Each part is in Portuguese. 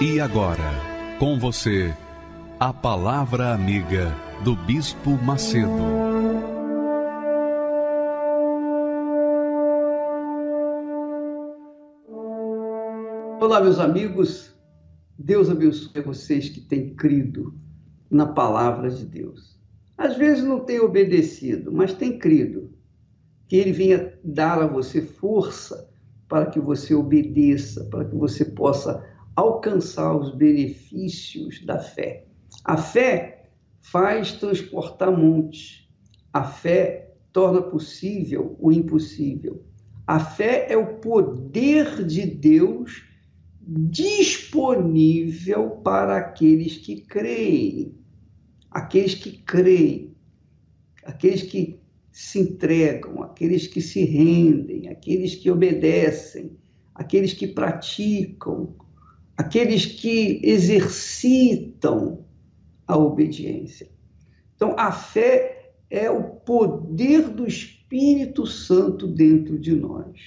E agora, com você, a Palavra Amiga do Bispo Macedo. Olá, meus amigos. Deus abençoe vocês que têm crido na palavra de Deus. Às vezes não têm obedecido, mas têm crido. Que Ele venha dar a você força para que você obedeça, para que você possa alcançar os benefícios da fé. A fé faz transportar montes. A fé torna possível o impossível. A fé é o poder de Deus disponível para aqueles que creem. Aqueles que creem, aqueles que se entregam, aqueles que se rendem, aqueles que obedecem, aqueles que praticam, aqueles que exercitam a obediência. Então, a fé é o poder do Espírito Santo dentro de nós.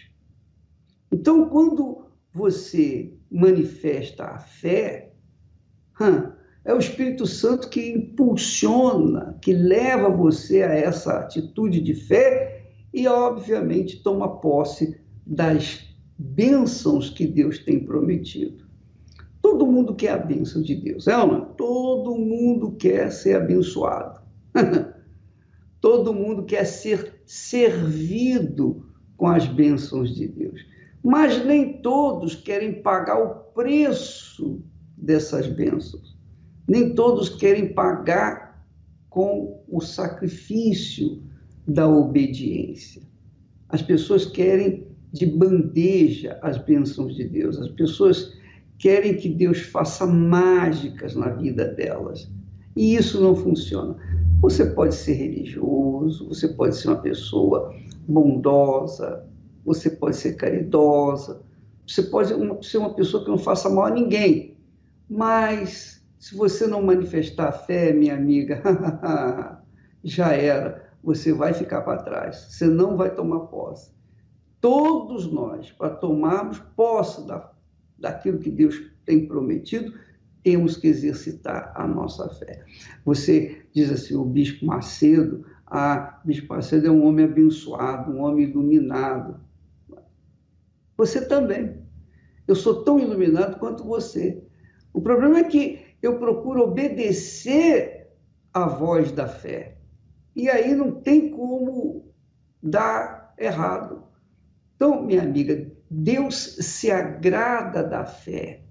Então, quando você manifesta a fé, é o Espírito Santo que impulsiona, que leva você a essa atitude de fé e, obviamente, toma posse das bênçãos que Deus tem prometido. Todo mundo quer a bênção de Deus, é ou não? Todo mundo quer ser abençoado. Todo mundo quer ser servido com as bênçãos de Deus. Mas nem todos querem pagar o preço dessas bênçãos. Nem todos querem pagar com o sacrifício da obediência. As pessoas querem de bandeja as bênçãos de Deus. As pessoas querem que Deus faça mágicas na vida delas. E isso não funciona. Você pode ser religioso, você pode ser uma pessoa bondosa, você pode ser caridosa, você pode ser uma pessoa que não faça mal a ninguém. Mas se você não manifestar a fé, minha amiga, já era. Você vai ficar para trás. Você não vai tomar posse. Todos nós, para tomarmos posse da daquilo que Deus tem prometido, temos que exercitar a nossa fé. Você diz assim, o Bispo Macedo, ah, Bispo Macedo é um homem abençoado, um homem iluminado. Você também. Eu sou tão iluminado quanto você. O problema é que eu procuro obedecer à voz da fé. E aí não tem como dar errado. Então, minha amiga, Deus se agrada da fé.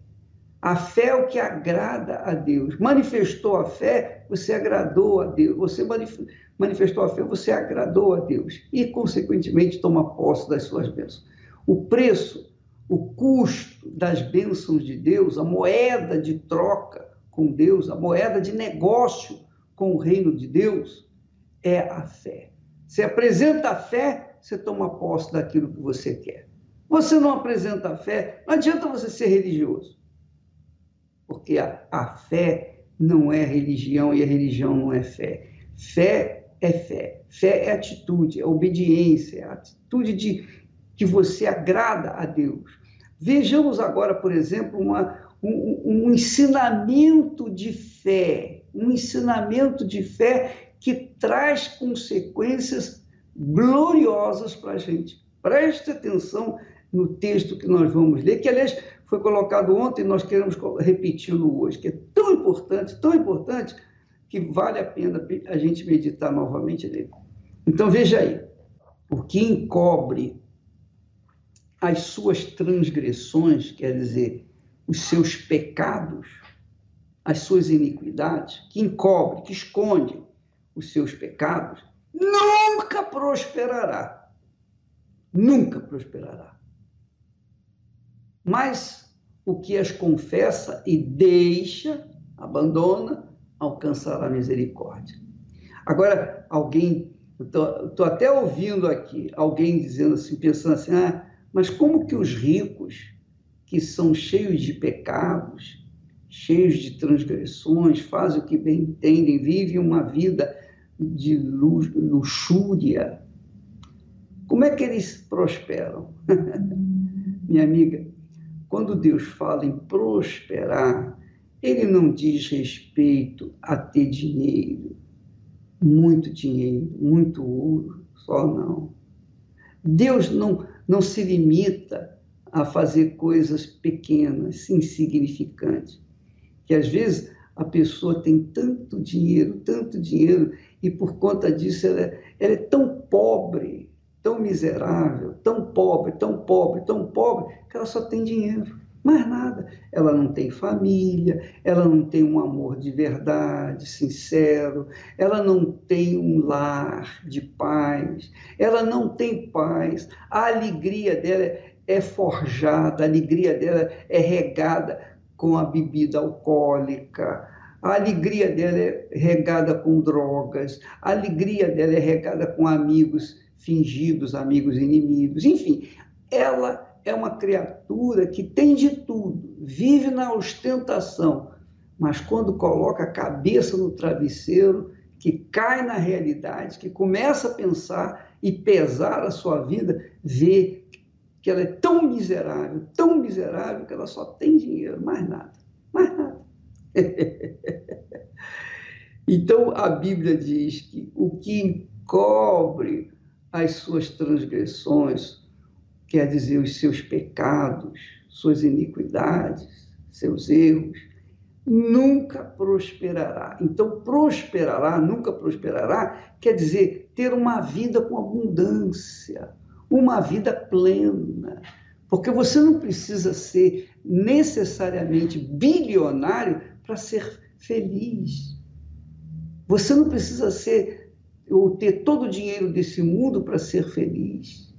A fé é o que agrada a Deus. Manifestou a fé, você agradou a Deus. Você manifestou a fé, você agradou a Deus. E, consequentemente, toma posse das suas bênçãos. O preço, o custo das bênçãos de Deus, a moeda de troca com Deus, a moeda de negócio com o reino de Deus, é a fé. Você apresenta a fé, você toma posse daquilo que você quer. Você não apresenta fé, não adianta você ser religioso. Porque a, a fé não é religião e a religião não é fé. Fé é fé. Fé é atitude, é obediência, é atitude de que você agrada a Deus. Vejamos agora, por exemplo, uma, um, um ensinamento de fé, um ensinamento de fé que traz consequências gloriosas para a gente. Preste atenção no texto que nós vamos ler, que aliás foi colocado ontem nós queremos repeti-lo hoje, que é tão importante, tão importante, que vale a pena a gente meditar novamente nele. Então veja aí, o que encobre as suas transgressões, quer dizer, os seus pecados, as suas iniquidades, que encobre, que esconde os seus pecados, nunca prosperará. Nunca prosperará. Mas o que as confessa e deixa, abandona, alcançará misericórdia. Agora, alguém, estou até ouvindo aqui, alguém dizendo assim, pensando assim, ah, mas como que os ricos, que são cheios de pecados, cheios de transgressões, fazem o que bem entendem, vivem uma vida de luxúria, como é que eles prosperam? Minha amiga, quando Deus fala em prosperar, ele não diz respeito a ter dinheiro, muito dinheiro, muito ouro, só não. Deus não, não se limita a fazer coisas pequenas, insignificantes. Que às vezes a pessoa tem tanto dinheiro, tanto dinheiro, e por conta disso ela, ela é tão pobre, tão miserável, tão pobre, tão pobre, tão pobre, que ela só tem dinheiro, mais nada. Ela não tem família, ela não tem um amor de verdade, sincero, ela não tem um lar de paz, ela não tem paz. A alegria dela é forjada, a alegria dela é regada com a bebida alcoólica, a alegria dela é regada com drogas, a alegria dela é regada com amigos fingidos amigos inimigos, enfim, ela é uma criatura que tem de tudo, vive na ostentação, mas quando coloca a cabeça no travesseiro, que cai na realidade, que começa a pensar e pesar a sua vida, vê que ela é tão miserável, tão miserável, que ela só tem dinheiro, mais nada, mais nada. então a Bíblia diz que o que encobre as suas transgressões, quer dizer, os seus pecados, suas iniquidades, seus erros, nunca prosperará. Então, prosperará, nunca prosperará, quer dizer ter uma vida com abundância, uma vida plena. Porque você não precisa ser necessariamente bilionário para ser feliz. Você não precisa ser ou ter todo o dinheiro desse mundo para ser feliz.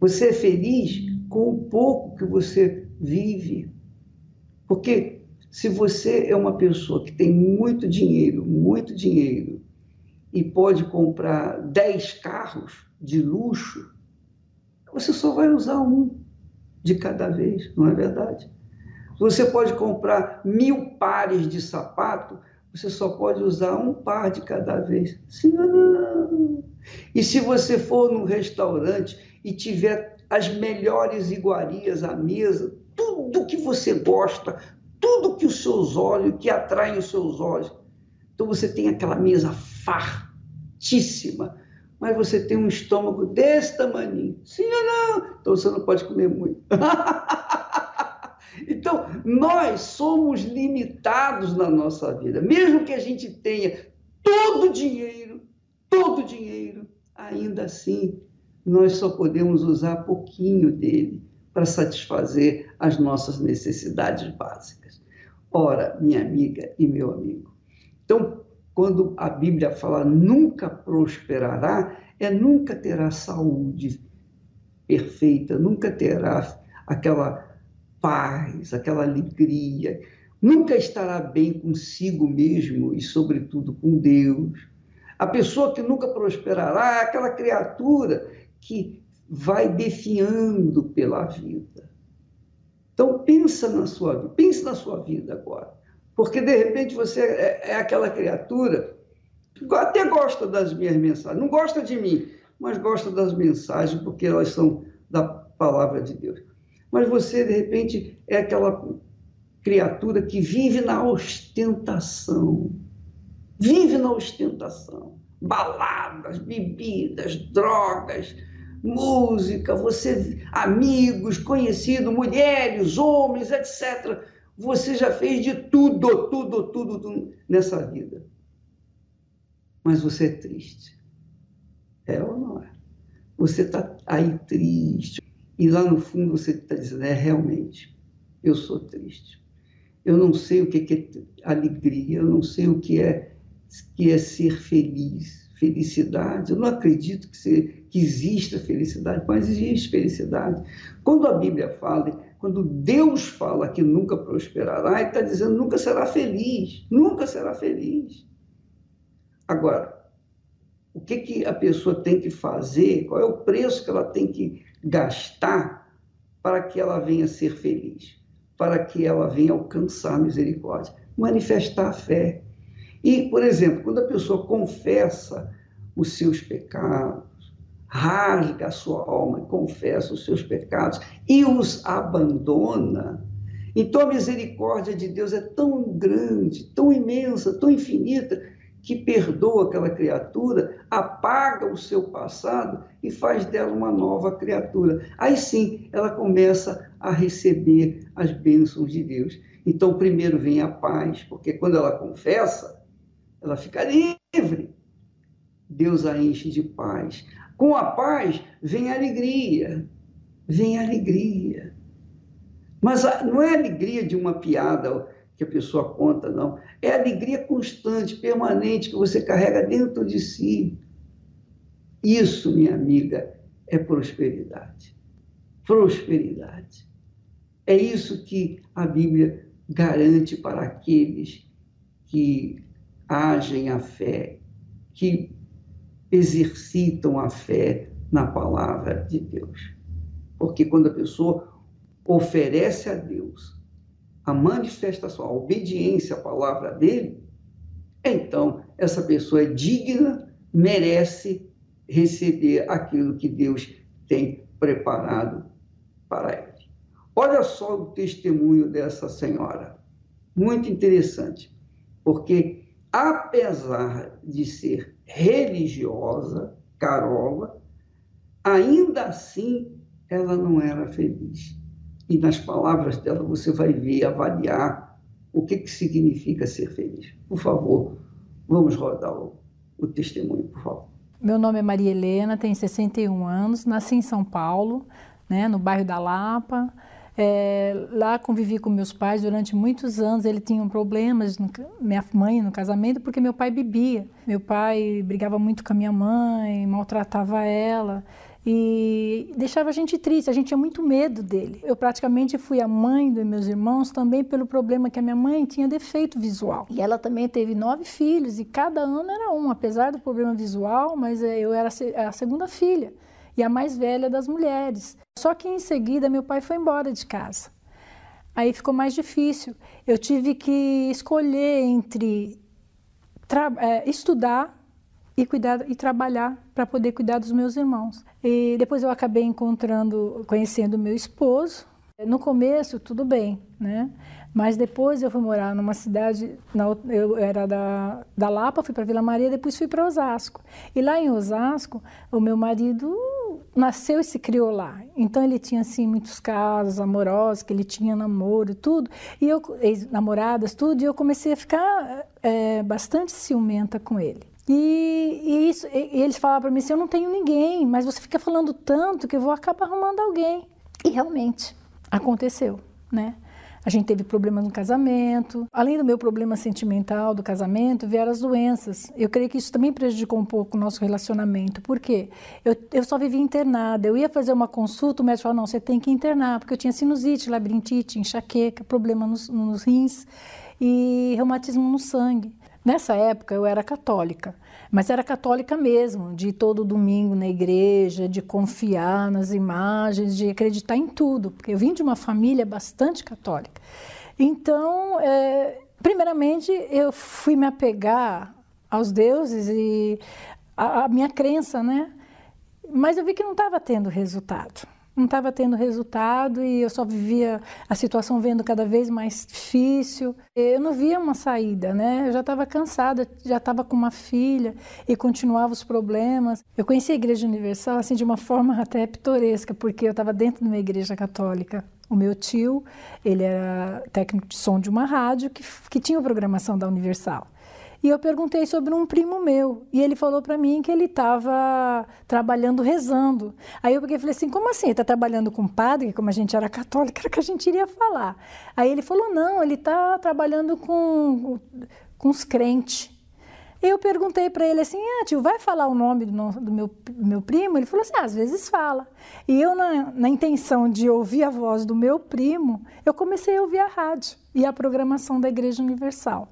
Você é feliz com o pouco que você vive. Porque se você é uma pessoa que tem muito dinheiro, muito dinheiro, e pode comprar 10 carros de luxo, você só vai usar um de cada vez, não é verdade? Você pode comprar mil pares de sapato, você só pode usar um par de cada vez. Sim ou não? E se você for num restaurante e tiver as melhores iguarias à mesa, tudo que você gosta, tudo que os seus olhos, que atraem os seus olhos. Então você tem aquela mesa fartíssima, mas você tem um estômago desse tamanho. Sim ou não? Então você não pode comer muito. Nós somos limitados na nossa vida. Mesmo que a gente tenha todo o dinheiro, todo o dinheiro, ainda assim, nós só podemos usar pouquinho dele para satisfazer as nossas necessidades básicas. Ora, minha amiga e meu amigo. Então, quando a Bíblia fala nunca prosperará, é nunca terá saúde perfeita, nunca terá aquela paz, aquela alegria. Nunca estará bem consigo mesmo e, sobretudo, com Deus. A pessoa que nunca prosperará é aquela criatura que vai defiando pela vida. Então pensa na sua vida, pense na sua vida agora. Porque de repente você é, é aquela criatura que até gosta das minhas mensagens, não gosta de mim, mas gosta das mensagens porque elas são da palavra de Deus mas você, de repente, é aquela criatura que vive na ostentação. Vive na ostentação. Baladas, bebidas, drogas, música, você, amigos, conhecidos, mulheres, homens, etc. Você já fez de tudo, tudo, tudo, tudo nessa vida. Mas você é triste. É ou não é? Você está aí triste, e lá no fundo você está dizendo, é realmente, eu sou triste. Eu não sei o que é alegria, eu não sei o que é, que é ser feliz, felicidade. Eu não acredito que, se, que exista felicidade, mas existe felicidade. Quando a Bíblia fala Quando Deus fala que nunca prosperará, Ele está dizendo nunca será feliz, nunca será feliz. Agora, o que, que a pessoa tem que fazer, qual é o preço que ela tem que gastar para que ela venha ser feliz, para que ela venha alcançar a misericórdia? Manifestar a fé. E, por exemplo, quando a pessoa confessa os seus pecados, rasga a sua alma, confessa os seus pecados e os abandona, então a misericórdia de Deus é tão grande, tão imensa, tão infinita, que perdoa aquela criatura, apaga o seu passado e faz dela uma nova criatura. Aí sim ela começa a receber as bênçãos de Deus. Então, primeiro vem a paz, porque quando ela confessa, ela fica livre. Deus a enche de paz. Com a paz vem a alegria, vem a alegria. Mas não é a alegria de uma piada que a pessoa conta, não. É a alegria constante, permanente, que você carrega dentro de si. Isso, minha amiga, é prosperidade. Prosperidade. É isso que a Bíblia garante para aqueles que agem a fé, que exercitam a fé na palavra de Deus. Porque quando a pessoa oferece a Deus a manifestação, a obediência à palavra dele, então essa pessoa é digna, merece receber aquilo que Deus tem preparado para ele. Olha só o testemunho dessa senhora. Muito interessante, porque apesar de ser religiosa, Carola, ainda assim ela não era feliz. E nas palavras dela você vai ver, avaliar o que, que significa ser feliz. Por favor, vamos rodar o, o testemunho, por favor. Meu nome é Maria Helena, tenho 61 anos, nasci em São Paulo, né, no bairro da Lapa. É, lá convivi com meus pais durante muitos anos. Ele tinha problemas, no, minha mãe no casamento, porque meu pai bebia. Meu pai brigava muito com a minha mãe, maltratava ela e deixava a gente triste. A gente tinha muito medo dele. Eu praticamente fui a mãe dos meus irmãos também pelo problema que a minha mãe tinha defeito visual. E ela também teve nove filhos e cada ano era um, apesar do problema visual, mas é, eu era a segunda filha e a mais velha das mulheres. Só que em seguida meu pai foi embora de casa. Aí ficou mais difícil. Eu tive que escolher entre é, estudar e cuidar e trabalhar para poder cuidar dos meus irmãos. E depois eu acabei encontrando, conhecendo meu esposo. No começo tudo bem, né? Mas depois eu fui morar numa cidade, na, eu era da, da Lapa, fui para Vila Maria, depois fui para Osasco. E lá em Osasco, o meu marido nasceu e se criou lá. Então ele tinha assim muitos casos amorosos, que ele tinha namoro, tudo. E eu namoradas, tudo. E eu comecei a ficar é, bastante ciumenta com ele. E, e, isso, e eles falavam para mim assim: eu não tenho ninguém, mas você fica falando tanto que eu vou acabar arrumando alguém. E realmente aconteceu, né? A gente teve problemas no casamento. Além do meu problema sentimental do casamento, vieram as doenças. Eu creio que isso também prejudicou um pouco o nosso relacionamento. Por quê? Eu, eu só vivia internada. Eu ia fazer uma consulta, o médico falou: não, você tem que internar, porque eu tinha sinusite, labirintite, enxaqueca, problema nos, nos rins e reumatismo no sangue. Nessa época eu era católica, mas era católica mesmo, de ir todo domingo na igreja, de confiar nas imagens, de acreditar em tudo, porque eu vim de uma família bastante católica. Então, é, primeiramente, eu fui me apegar aos deuses e a minha crença, né? Mas eu vi que não estava tendo resultado não estava tendo resultado e eu só vivia a situação vendo cada vez mais difícil. Eu não via uma saída, né? Eu já estava cansada, já estava com uma filha e continuava os problemas. Eu conheci a Igreja Universal assim de uma forma até pitoresca, porque eu estava dentro de uma igreja católica. O meu tio, ele era técnico de som de uma rádio que, que tinha programação da Universal. E eu perguntei sobre um primo meu. E ele falou para mim que ele estava trabalhando rezando. Aí eu peguei e falei assim: como assim? Está trabalhando com padre? Como a gente era católica, era que a gente iria falar. Aí ele falou: não, ele está trabalhando com, com os crentes. Eu perguntei para ele assim, ah, tio, vai falar o nome do, do, meu, do meu primo? Ele falou assim, ah, às vezes fala. E eu, na, na intenção de ouvir a voz do meu primo, eu comecei a ouvir a rádio e a programação da Igreja Universal.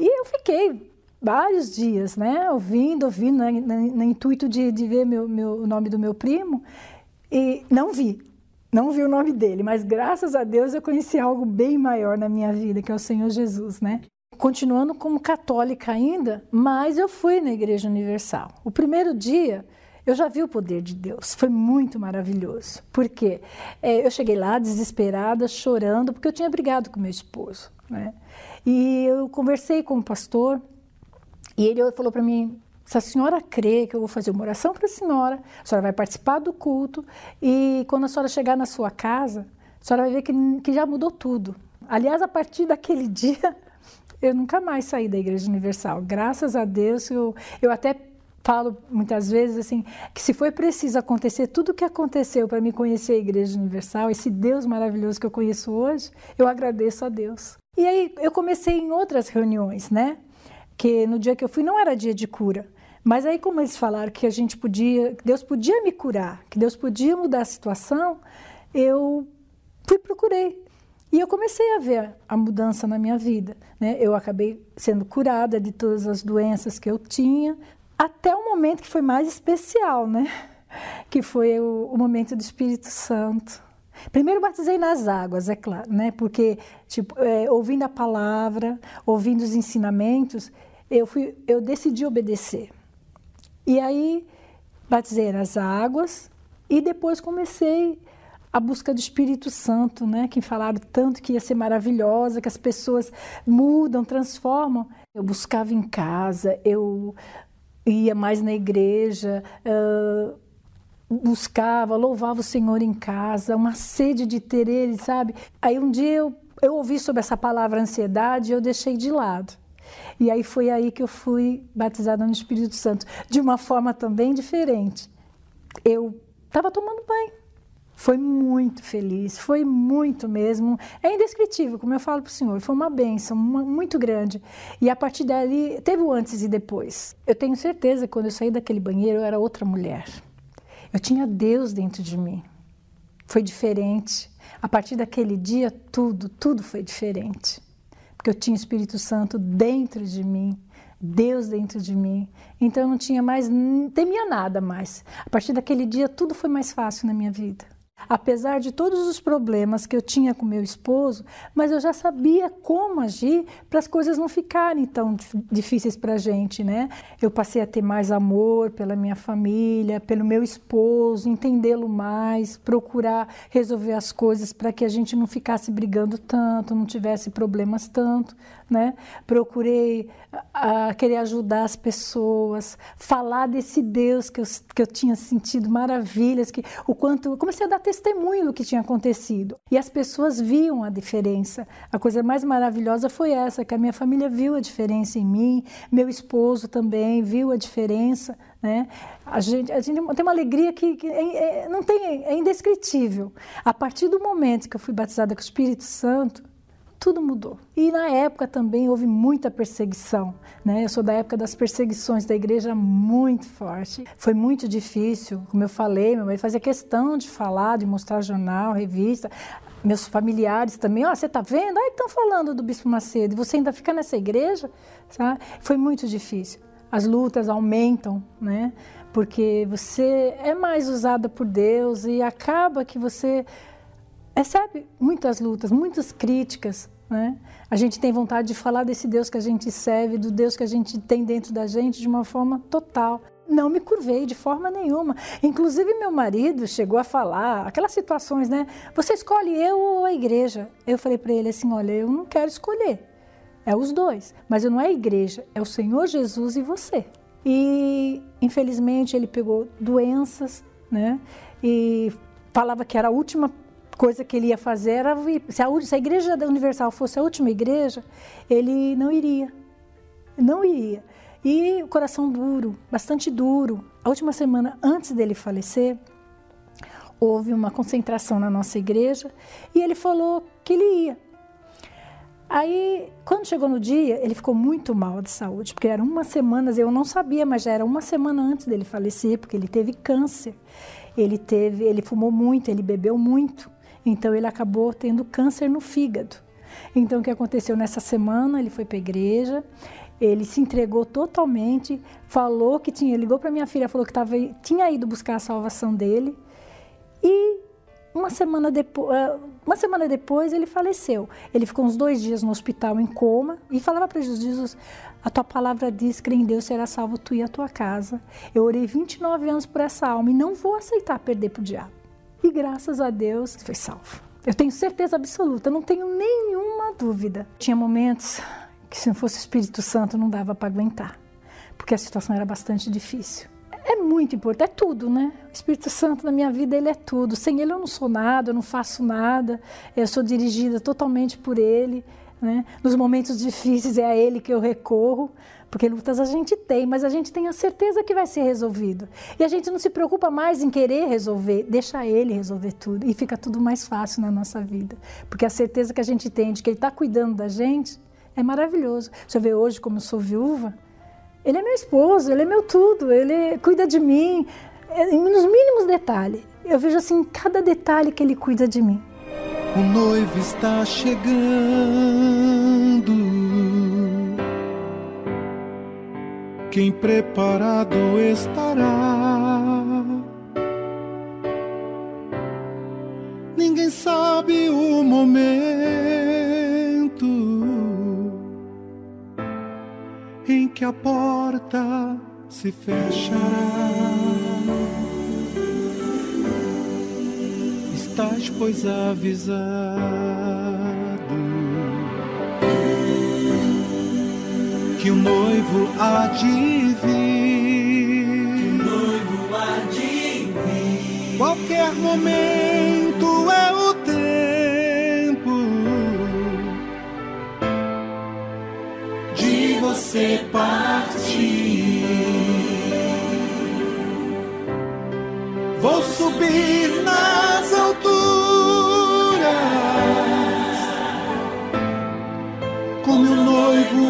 E eu fiquei vários dias, né, ouvindo, ouvindo, né, no, intuito de, de ver meu, meu, o nome do meu primo, e não vi, não vi o nome dele, mas graças a Deus eu conheci algo bem maior na minha vida, que é o Senhor Jesus, né? Continuando como católica ainda, mas eu fui na Igreja Universal. O primeiro dia eu já vi o poder de Deus, foi muito maravilhoso. Porque é, eu cheguei lá desesperada, chorando, porque eu tinha brigado com meu esposo, né? E eu conversei com o pastor e ele falou para mim: se a senhora crê que eu vou fazer uma oração para a senhora, a senhora vai participar do culto e quando a senhora chegar na sua casa, a senhora vai ver que, que já mudou tudo. Aliás, a partir daquele dia, eu nunca mais saí da Igreja Universal. Graças a Deus, eu, eu até falo muitas vezes assim que se foi preciso acontecer tudo o que aconteceu para me conhecer a Igreja Universal, esse Deus maravilhoso que eu conheço hoje, eu agradeço a Deus. E aí eu comecei em outras reuniões, né? Que no dia que eu fui não era dia de cura. Mas aí como eles falaram que a gente podia, que Deus podia me curar, que Deus podia mudar a situação, eu fui procurei. E eu comecei a ver a mudança na minha vida. Né? Eu acabei sendo curada de todas as doenças que eu tinha, até o momento que foi mais especial, né? que foi o, o momento do Espírito Santo. Primeiro batizei nas águas, é claro, né? Porque tipo, é, ouvindo a palavra, ouvindo os ensinamentos, eu fui, eu decidi obedecer. E aí batizei nas águas e depois comecei a busca do Espírito Santo, né? Que falaram tanto que ia ser maravilhosa, que as pessoas mudam, transformam. Eu buscava em casa, eu ia mais na igreja. Uh, buscava, louvava o Senhor em casa, uma sede de ter Ele, sabe? Aí um dia eu, eu ouvi sobre essa palavra ansiedade e eu deixei de lado. E aí foi aí que eu fui batizada no Espírito Santo, de uma forma também diferente. Eu estava tomando banho. Foi muito feliz, foi muito mesmo. É indescritível, como eu falo para o senhor, foi uma benção uma, muito grande. E a partir dali, teve o antes e depois. Eu tenho certeza que quando eu saí daquele banheiro, eu era outra mulher. Eu tinha Deus dentro de mim. Foi diferente. A partir daquele dia, tudo, tudo foi diferente. Porque eu tinha o Espírito Santo dentro de mim, Deus dentro de mim. Então eu não tinha mais, não temia nada mais. A partir daquele dia, tudo foi mais fácil na minha vida apesar de todos os problemas que eu tinha com meu esposo, mas eu já sabia como agir para as coisas não ficarem tão difíceis para a gente, né? Eu passei a ter mais amor pela minha família, pelo meu esposo, entendê-lo mais, procurar resolver as coisas para que a gente não ficasse brigando tanto, não tivesse problemas tanto, né? Procurei a, querer ajudar as pessoas, falar desse Deus que eu, que eu tinha sentido maravilhas, que o quanto comecei a dar testemunho do que tinha acontecido. E as pessoas viam a diferença. A coisa mais maravilhosa foi essa, que a minha família viu a diferença em mim, meu esposo também viu a diferença, né? A gente, a gente tem uma alegria que, que é, é, não tem, é indescritível. A partir do momento que eu fui batizada com o Espírito Santo, tudo mudou. E na época também houve muita perseguição, né? Eu sou da época das perseguições da igreja muito forte. Foi muito difícil, como eu falei, meu marido fazia questão de falar, de mostrar jornal, revista. Meus familiares também, ó, oh, você tá vendo? Aí estão falando do Bispo Macedo, e você ainda fica nessa igreja? Sabe? Foi muito difícil. As lutas aumentam, né? Porque você é mais usada por Deus e acaba que você recebe muitas lutas, muitas críticas. Né? A gente tem vontade de falar desse Deus que a gente serve, do Deus que a gente tem dentro da gente de uma forma total. Não me curvei de forma nenhuma. Inclusive, meu marido chegou a falar aquelas situações, né? Você escolhe eu ou a igreja? Eu falei para ele assim: olha, eu não quero escolher. É os dois. Mas não é a igreja, é o Senhor Jesus e você. E, infelizmente, ele pegou doenças, né? E falava que era a última coisa que ele ia fazer era se a, se a igreja Universal fosse a última igreja, ele não iria. Não iria. E o coração duro, bastante duro. A última semana antes dele falecer, houve uma concentração na nossa igreja e ele falou que ele ia. Aí, quando chegou no dia, ele ficou muito mal de saúde, porque eram umas semanas, eu não sabia, mas já era uma semana antes dele falecer, porque ele teve câncer. Ele teve, ele fumou muito, ele bebeu muito, então ele acabou tendo câncer no fígado. Então o que aconteceu nessa semana? Ele foi para a igreja, ele se entregou totalmente, falou que tinha, ligou para minha filha, falou que tava, tinha ido buscar a salvação dele e uma semana, depois, eh, uma semana depois ele faleceu. Ele ficou uns dois dias no hospital em coma e falava para Jesus, a tua palavra diz que em Deus será salvo tu e a tua casa. Eu orei 29 anos por essa alma e não vou aceitar perder para o diabo. E graças a Deus foi salvo. Eu tenho certeza absoluta, não tenho nenhuma dúvida. Tinha momentos que se não fosse o Espírito Santo não dava para aguentar, porque a situação era bastante difícil é muito importante, é tudo, né? O Espírito Santo na minha vida, ele é tudo. Sem ele eu não sou nada, eu não faço nada, eu sou dirigida totalmente por ele. Né? Nos momentos difíceis é a ele que eu recorro, porque lutas a gente tem, mas a gente tem a certeza que vai ser resolvido. E a gente não se preocupa mais em querer resolver, deixa ele resolver tudo e fica tudo mais fácil na nossa vida. Porque a certeza que a gente tem de que ele está cuidando da gente é maravilhoso. Você vê hoje como eu sou viúva, ele é meu esposo, ele é meu tudo, ele cuida de mim, é, nos mínimos detalhes. Eu vejo assim, cada detalhe que ele cuida de mim. O noivo está chegando. Quem preparado estará. Ninguém sabe o momento em que a porta se fechará. Estás, pois, avisado que o noivo há de vir. Noivo há de vir. Qualquer momento é o você partir. Vou subir nas alturas com meu noivo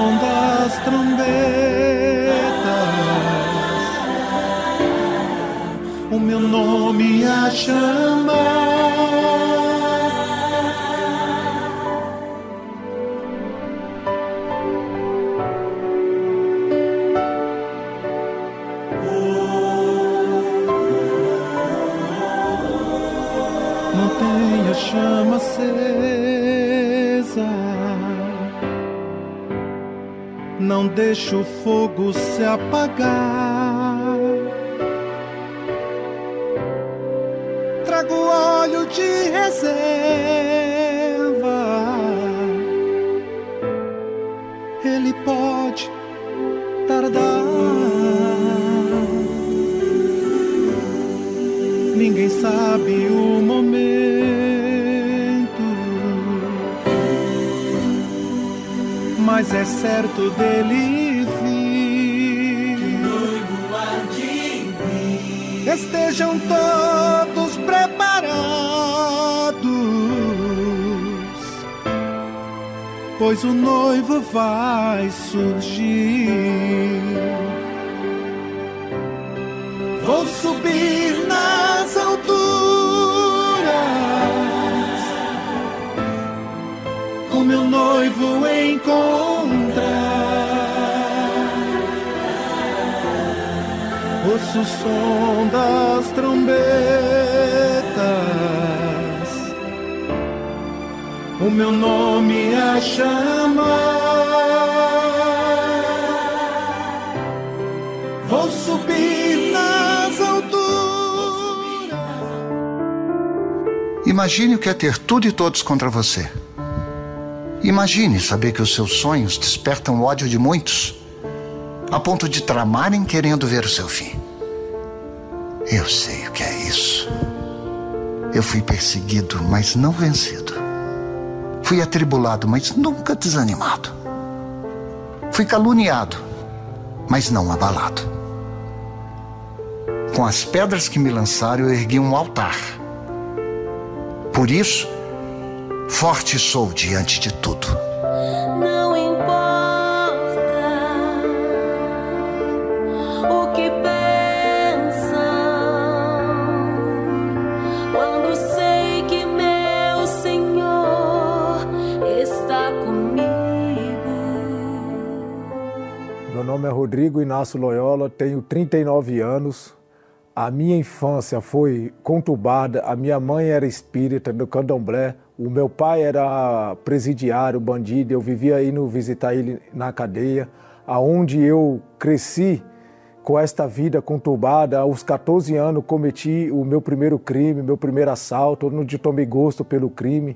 das trombetas o meu nome a chamar. Não deixe o fogo se apagar. de reserva. Certo dele vir. Estejam todos preparados pois o noivo vai surgir. Vou subir nas alturas com meu noivo encontrar. O som das trombetas o meu nome a chamar. Vou subir nas alturas Imagine o que é ter tudo e todos contra você. Imagine saber que os seus sonhos despertam o ódio de muitos, a ponto de tramarem querendo ver o seu fim. Eu sei o que é isso. Eu fui perseguido, mas não vencido. Fui atribulado, mas nunca desanimado. Fui caluniado, mas não abalado. Com as pedras que me lançaram, eu ergui um altar. Por isso, forte sou diante de tudo. Rodrigo Inácio Loyola, tenho 39 anos. A minha infância foi conturbada, a minha mãe era espírita do candomblé, o meu pai era presidiário, bandido, eu vivia indo visitar ele na cadeia, aonde eu cresci com esta vida conturbada. Aos 14 anos cometi o meu primeiro crime, meu primeiro assalto, onde tomei gosto pelo crime,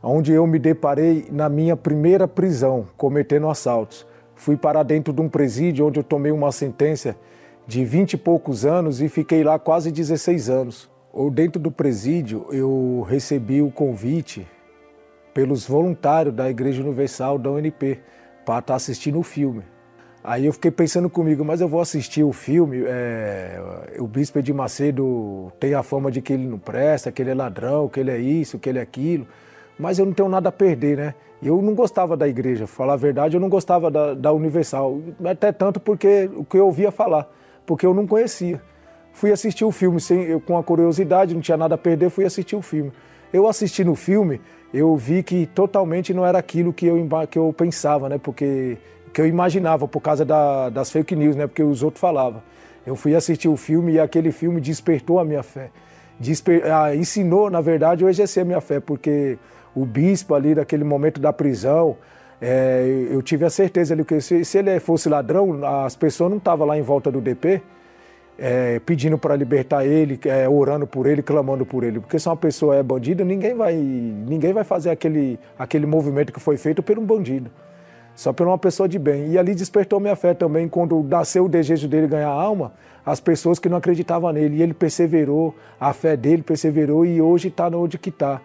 onde eu me deparei na minha primeira prisão, cometendo assaltos. Fui para dentro de um presídio onde eu tomei uma sentença de 20 e poucos anos e fiquei lá quase 16 anos. Ou dentro do presídio eu recebi o convite pelos voluntários da Igreja Universal da UNP para estar assistindo o filme. Aí eu fiquei pensando comigo, mas eu vou assistir o filme. É, o Bispo de Macedo tem a fama de que ele não presta, que ele é ladrão, que ele é isso, que ele é aquilo. Mas eu não tenho nada a perder, né? Eu não gostava da igreja, falar a verdade, eu não gostava da, da Universal. Até tanto porque o que eu ouvia falar porque eu não conhecia. Fui assistir o filme sem, eu, com a curiosidade, não tinha nada a perder, fui assistir o filme. Eu assisti no filme, eu vi que totalmente não era aquilo que eu, que eu pensava, né? Porque que eu imaginava por causa da, das fake news, né? Porque os outros falavam. Eu fui assistir o filme e aquele filme despertou a minha fé. Desper, ah, ensinou, na verdade, eu exercer a minha fé, porque o bispo ali, naquele momento da prisão, é, eu tive a certeza ali que se, se ele fosse ladrão, as pessoas não estavam lá em volta do DP é, pedindo para libertar ele, é, orando por ele, clamando por ele. Porque se uma pessoa é bandida, ninguém vai, ninguém vai fazer aquele, aquele movimento que foi feito por um bandido. Só por uma pessoa de bem. E ali despertou minha fé também, quando nasceu o desejo dele ganhar alma, as pessoas que não acreditavam nele. E ele perseverou, a fé dele perseverou e hoje está onde que está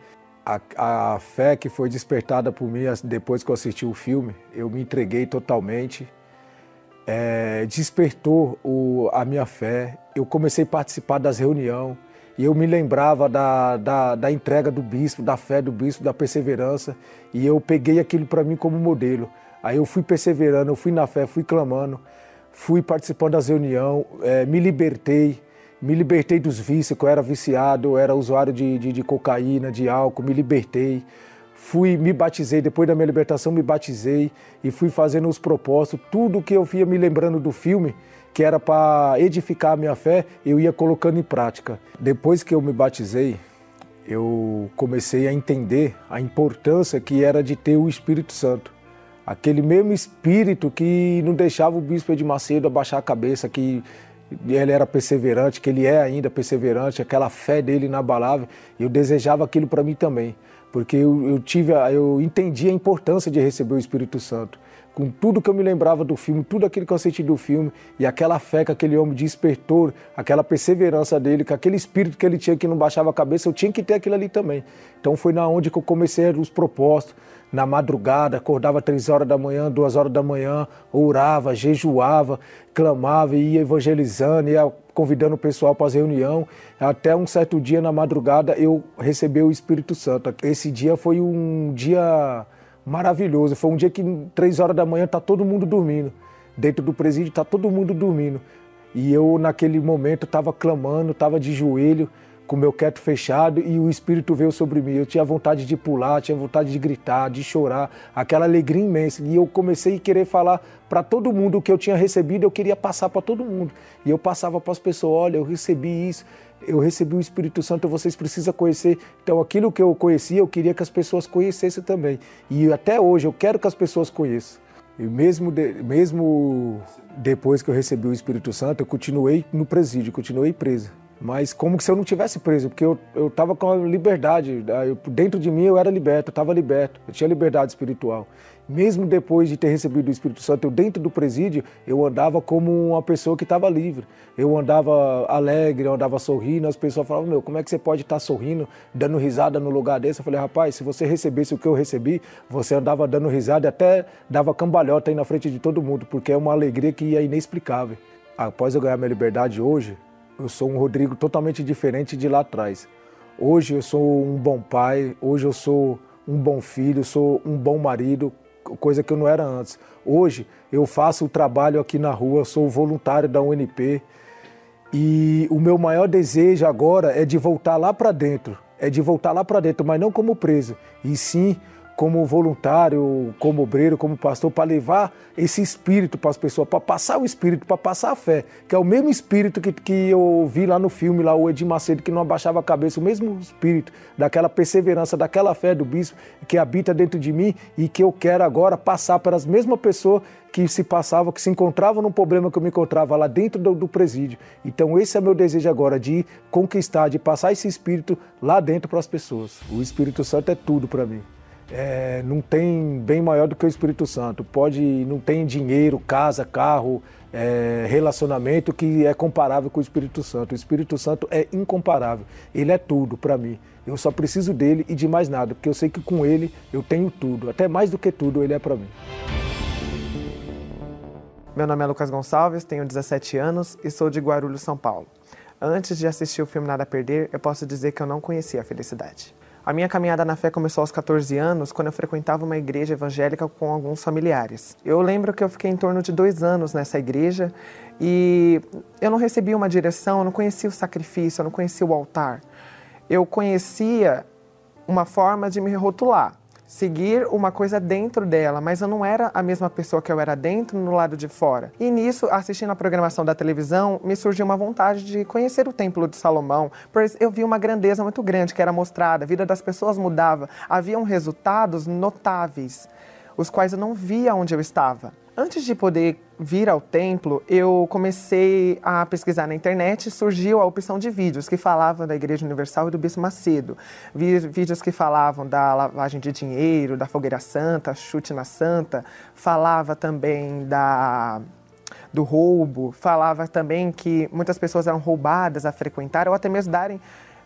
a, a fé que foi despertada por mim depois que eu assisti o filme, eu me entreguei totalmente. É, despertou o, a minha fé. Eu comecei a participar das reuniões e eu me lembrava da, da, da entrega do bispo, da fé do bispo, da perseverança e eu peguei aquilo para mim como modelo. Aí eu fui perseverando, eu fui na fé, fui clamando, fui participando das reuniões, é, me libertei, me libertei dos vícios, que eu era viciado, eu era usuário de, de, de, cocaína, de álcool, me libertei. Fui, me batizei, depois da minha libertação me batizei e fui fazendo os propósitos. Tudo que eu via me lembrando do filme, que era para edificar a minha fé, eu ia colocando em prática. Depois que eu me batizei, eu comecei a entender a importância que era de ter o Espírito Santo. Aquele mesmo Espírito que não deixava o bispo de Macedo abaixar a cabeça, que ele era perseverante, que ele é ainda perseverante, aquela fé dele inabalável. Eu desejava aquilo para mim também, porque eu, eu, tive, eu entendi a importância de receber o Espírito Santo. Com tudo que eu me lembrava do filme, tudo aquilo que eu senti do filme e aquela fé que aquele homem despertou, aquela perseverança dele, que aquele espírito que ele tinha que não baixava a cabeça, eu tinha que ter aquilo ali também. Então foi na onde que eu comecei os propósitos, na madrugada, acordava três horas da manhã, duas horas da manhã, orava, jejuava, clamava, ia evangelizando, ia convidando o pessoal para as reuniões. Até um certo dia na madrugada eu recebi o Espírito Santo. Esse dia foi um dia maravilhoso. Foi um dia que três horas da manhã tá todo mundo dormindo. Dentro do presídio tá todo mundo dormindo. E eu naquele momento estava clamando, estava de joelho, com meu quieto fechado e o Espírito veio sobre mim. Eu tinha vontade de pular, tinha vontade de gritar, de chorar, aquela alegria imensa. E eu comecei a querer falar para todo mundo o que eu tinha recebido, eu queria passar para todo mundo. E eu passava para as pessoas: olha, eu recebi isso, eu recebi o Espírito Santo, vocês precisam conhecer. Então, aquilo que eu conhecia, eu queria que as pessoas conhecessem também. E até hoje eu quero que as pessoas conheçam. E mesmo, de, mesmo depois que eu recebi o Espírito Santo, eu continuei no presídio, continuei presa mas como se eu não tivesse preso, porque eu, eu tava com a liberdade, eu, dentro de mim eu era liberto, eu estava liberto, eu tinha liberdade espiritual. Mesmo depois de ter recebido o Espírito Santo, eu dentro do presídio, eu andava como uma pessoa que estava livre. Eu andava alegre, eu andava sorrindo, as pessoas falavam, meu, como é que você pode estar tá sorrindo, dando risada no lugar desse? Eu falei, rapaz, se você recebesse o que eu recebi, você andava dando risada e até dava cambalhota aí na frente de todo mundo, porque é uma alegria que é inexplicável. Após eu ganhar minha liberdade hoje, eu sou um Rodrigo totalmente diferente de lá atrás. Hoje eu sou um bom pai, hoje eu sou um bom filho, sou um bom marido, coisa que eu não era antes. Hoje eu faço o trabalho aqui na rua, sou voluntário da UNP e o meu maior desejo agora é de voltar lá para dentro, é de voltar lá para dentro, mas não como preso, e sim como voluntário, como obreiro, como pastor, para levar esse espírito para as pessoas, para passar o espírito, para passar a fé, que é o mesmo espírito que, que eu vi lá no filme, lá o Edir Macedo, que não abaixava a cabeça, o mesmo espírito daquela perseverança, daquela fé do bispo que habita dentro de mim e que eu quero agora passar para as mesmas pessoas que se passavam, que se encontravam no problema que eu me encontrava lá dentro do, do presídio. Então esse é meu desejo agora, de conquistar, de passar esse espírito lá dentro para as pessoas. O Espírito Santo é tudo para mim é, não tem bem maior do que o Espírito Santo. Pode, não tem dinheiro, casa, carro, é, relacionamento que é comparável com o Espírito Santo. O Espírito Santo é incomparável. Ele é tudo para mim. Eu só preciso dele e de mais nada, porque eu sei que com ele eu tenho tudo. Até mais do que tudo, ele é para mim. Meu nome é Lucas Gonçalves, tenho 17 anos e sou de Guarulhos, São Paulo. Antes de assistir o filme Nada a Perder, eu posso dizer que eu não conhecia a felicidade. A minha caminhada na fé começou aos 14 anos, quando eu frequentava uma igreja evangélica com alguns familiares. Eu lembro que eu fiquei em torno de dois anos nessa igreja e eu não recebia uma direção, eu não conhecia o sacrifício, eu não conhecia o altar. Eu conhecia uma forma de me rotular seguir uma coisa dentro dela, mas eu não era a mesma pessoa que eu era dentro no lado de fora. E nisso, assistindo a programação da televisão, me surgiu uma vontade de conhecer o Templo de Salomão, pois eu vi uma grandeza muito grande que era mostrada, a vida das pessoas mudava, haviam resultados notáveis, os quais eu não via onde eu estava. Antes de poder vir ao templo, eu comecei a pesquisar na internet e surgiu a opção de vídeos que falavam da Igreja Universal e do Bispo Macedo. Vídeos que falavam da lavagem de dinheiro, da fogueira santa, chute na santa, falava também da do roubo, falava também que muitas pessoas eram roubadas a frequentar ou até mesmo darem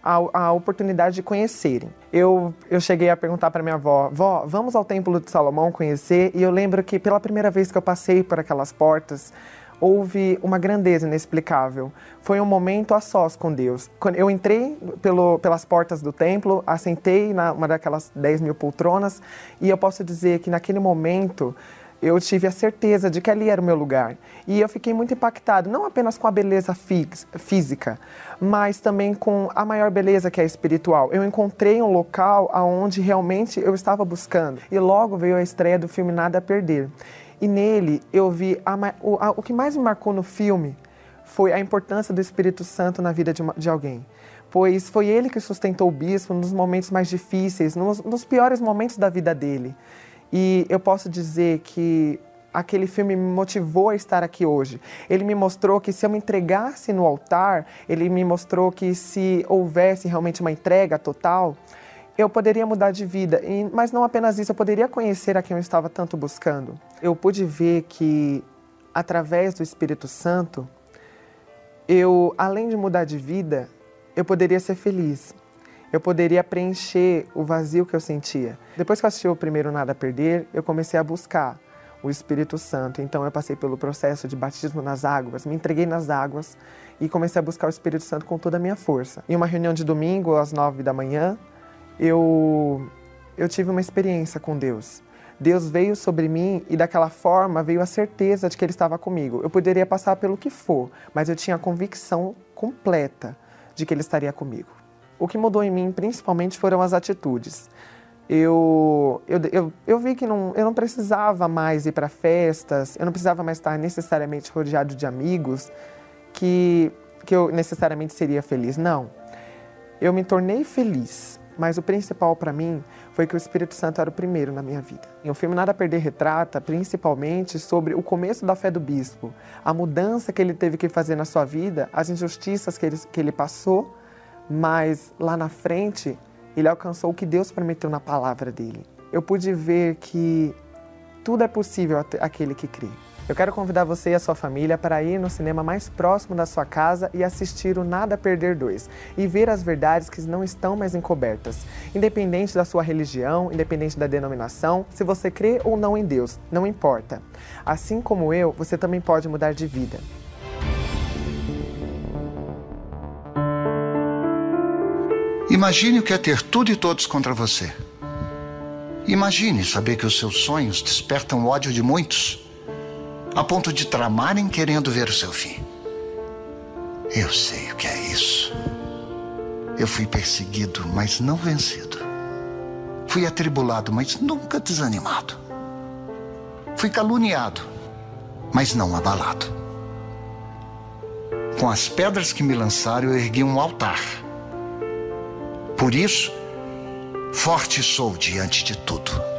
a, a oportunidade de conhecerem. Eu, eu cheguei a perguntar para minha avó, vó, vamos ao Templo de Salomão conhecer? E eu lembro que pela primeira vez que eu passei por aquelas portas, houve uma grandeza inexplicável. Foi um momento a sós com Deus. Quando eu entrei pelo, pelas portas do templo, assentei na uma daquelas 10 mil poltronas, e eu posso dizer que naquele momento eu tive a certeza de que ali era o meu lugar. E eu fiquei muito impactado, não apenas com a beleza física, mas também com a maior beleza que é espiritual. Eu encontrei um local aonde realmente eu estava buscando. E logo veio a estreia do filme Nada a Perder. E nele eu vi a, o, a, o que mais me marcou no filme foi a importância do Espírito Santo na vida de, uma, de alguém pois foi ele que sustentou o bispo nos momentos mais difíceis, nos, nos piores momentos da vida dele. E eu posso dizer que aquele filme me motivou a estar aqui hoje. Ele me mostrou que se eu me entregasse no altar, ele me mostrou que se houvesse realmente uma entrega total, eu poderia mudar de vida. E, mas não apenas isso, eu poderia conhecer a quem eu estava tanto buscando. Eu pude ver que, através do Espírito Santo, eu, além de mudar de vida, eu poderia ser feliz eu poderia preencher o vazio que eu sentia. Depois que eu assisti o primeiro Nada a Perder, eu comecei a buscar o Espírito Santo. Então eu passei pelo processo de batismo nas águas, me entreguei nas águas e comecei a buscar o Espírito Santo com toda a minha força. Em uma reunião de domingo, às nove da manhã, eu, eu tive uma experiência com Deus. Deus veio sobre mim e daquela forma veio a certeza de que Ele estava comigo. Eu poderia passar pelo que for, mas eu tinha a convicção completa de que Ele estaria comigo. O que mudou em mim, principalmente, foram as atitudes. Eu, eu, eu, eu vi que não, eu não precisava mais ir para festas, eu não precisava mais estar necessariamente rodeado de amigos que, que eu necessariamente seria feliz. Não. Eu me tornei feliz mas o principal para mim foi que o Espírito Santo era o primeiro na minha vida. E o filme Nada a Perder retrata principalmente sobre o começo da fé do bispo, a mudança que ele teve que fazer na sua vida, as injustiças que ele, que ele passou, mas lá na frente ele alcançou o que Deus prometeu na palavra dele. Eu pude ver que tudo é possível aquele que crê. Eu quero convidar você e a sua família para ir no cinema mais próximo da sua casa e assistir o Nada Perder 2 e ver as verdades que não estão mais encobertas. Independente da sua religião, independente da denominação, se você crê ou não em Deus, não importa. Assim como eu, você também pode mudar de vida. Imagine o que é ter tudo e todos contra você. Imagine saber que os seus sonhos despertam o ódio de muitos a ponto de tramarem querendo ver o seu fim. Eu sei o que é isso. Eu fui perseguido, mas não vencido. Fui atribulado, mas nunca desanimado. Fui caluniado, mas não abalado. Com as pedras que me lançaram, eu ergui um altar. Por isso, forte sou diante de tudo.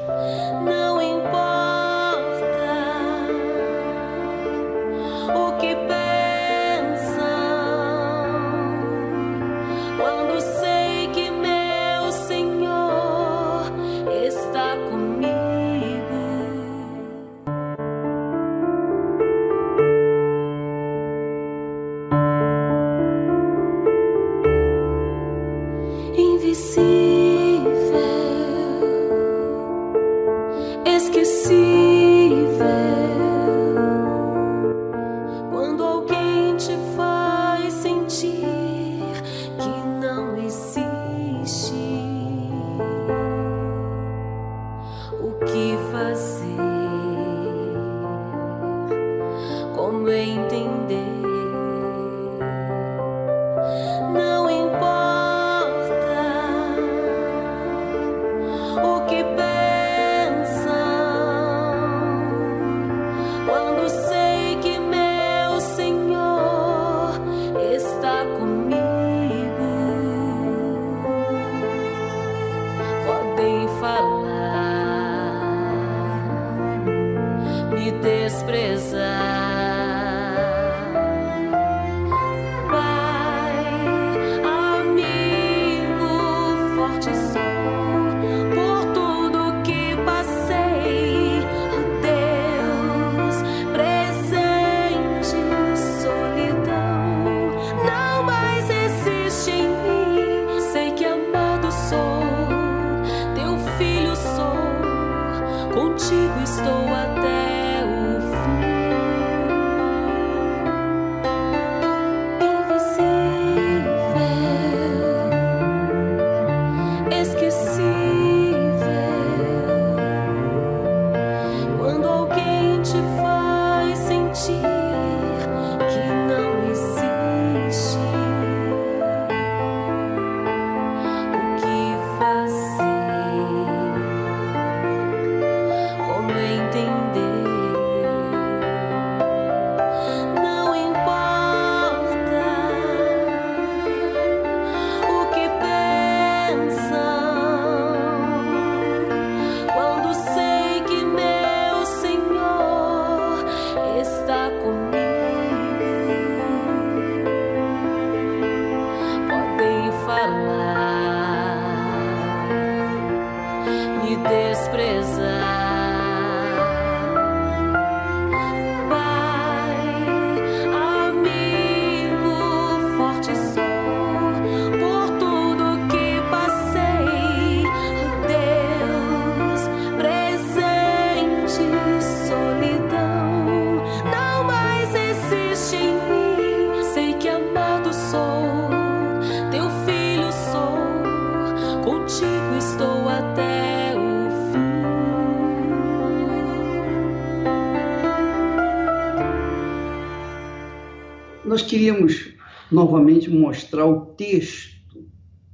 Queríamos novamente mostrar o texto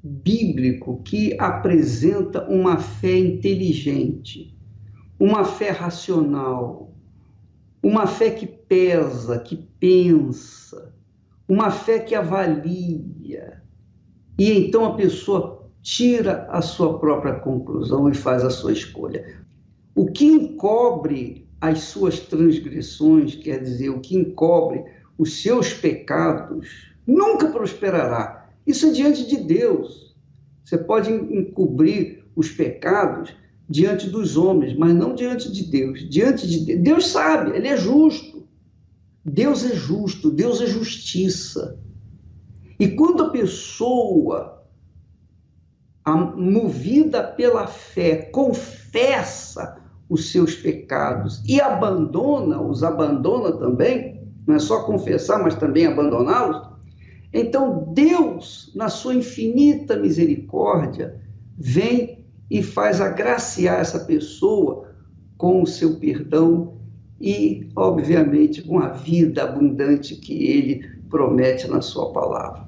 bíblico que apresenta uma fé inteligente, uma fé racional, uma fé que pesa, que pensa, uma fé que avalia. E então a pessoa tira a sua própria conclusão e faz a sua escolha. O que encobre as suas transgressões, quer dizer, o que encobre os seus pecados, nunca prosperará. Isso é diante de Deus. Você pode encobrir os pecados diante dos homens, mas não diante de Deus. Diante de Deus, Deus sabe, ele é justo. Deus é justo, Deus é justiça. E quando a pessoa, movida pela fé, confessa os seus pecados e abandona, os abandona também, não é só confessar, mas também abandoná-los, então Deus, na sua infinita misericórdia, vem e faz agraciar essa pessoa com o seu perdão e, obviamente, com a vida abundante que ele promete na sua palavra.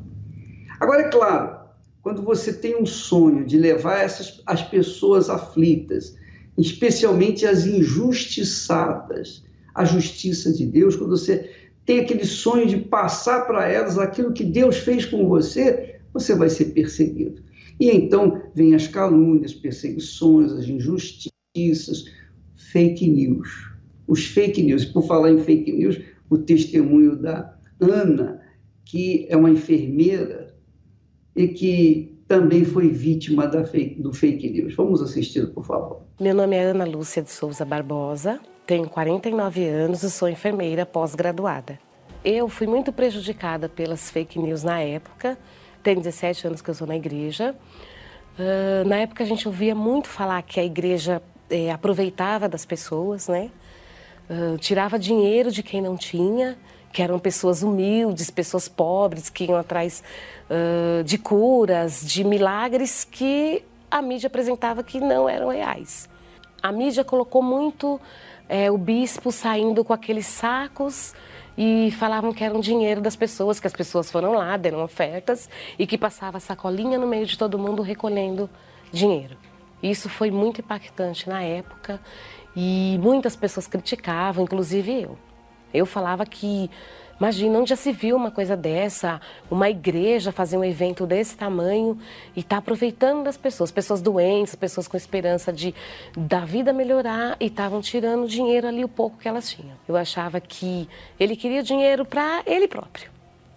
Agora, é claro, quando você tem um sonho de levar essas, as pessoas aflitas, especialmente as injustiçadas, à justiça de Deus, quando você tem aquele sonho de passar para elas aquilo que Deus fez com você, você vai ser perseguido. E então vem as calúnias, perseguições, as injustiças, fake news. Os fake news, por falar em fake news, o testemunho da Ana, que é uma enfermeira e que também foi vítima fake, do fake news. Vamos assistir, por favor. Meu nome é Ana Lúcia de Souza Barbosa, tenho 49 anos e sou enfermeira pós-graduada. Eu fui muito prejudicada pelas fake news na época, tenho 17 anos que eu sou na igreja. Uh, na época a gente ouvia muito falar que a igreja eh, aproveitava das pessoas, né? Uh, tirava dinheiro de quem não tinha, que eram pessoas humildes, pessoas pobres, que iam atrás uh, de curas, de milagres que a mídia apresentava que não eram reais. A mídia colocou muito é, o bispo saindo com aqueles sacos e falavam que era um dinheiro das pessoas, que as pessoas foram lá, deram ofertas e que passava sacolinha no meio de todo mundo recolhendo dinheiro. Isso foi muito impactante na época e muitas pessoas criticavam, inclusive eu. Eu falava que Imagina, onde já se viu uma coisa dessa, uma igreja fazer um evento desse tamanho e tá aproveitando das pessoas, pessoas doentes, pessoas com esperança de da vida melhorar e estavam tirando dinheiro ali o pouco que elas tinham. Eu achava que ele queria dinheiro para ele próprio,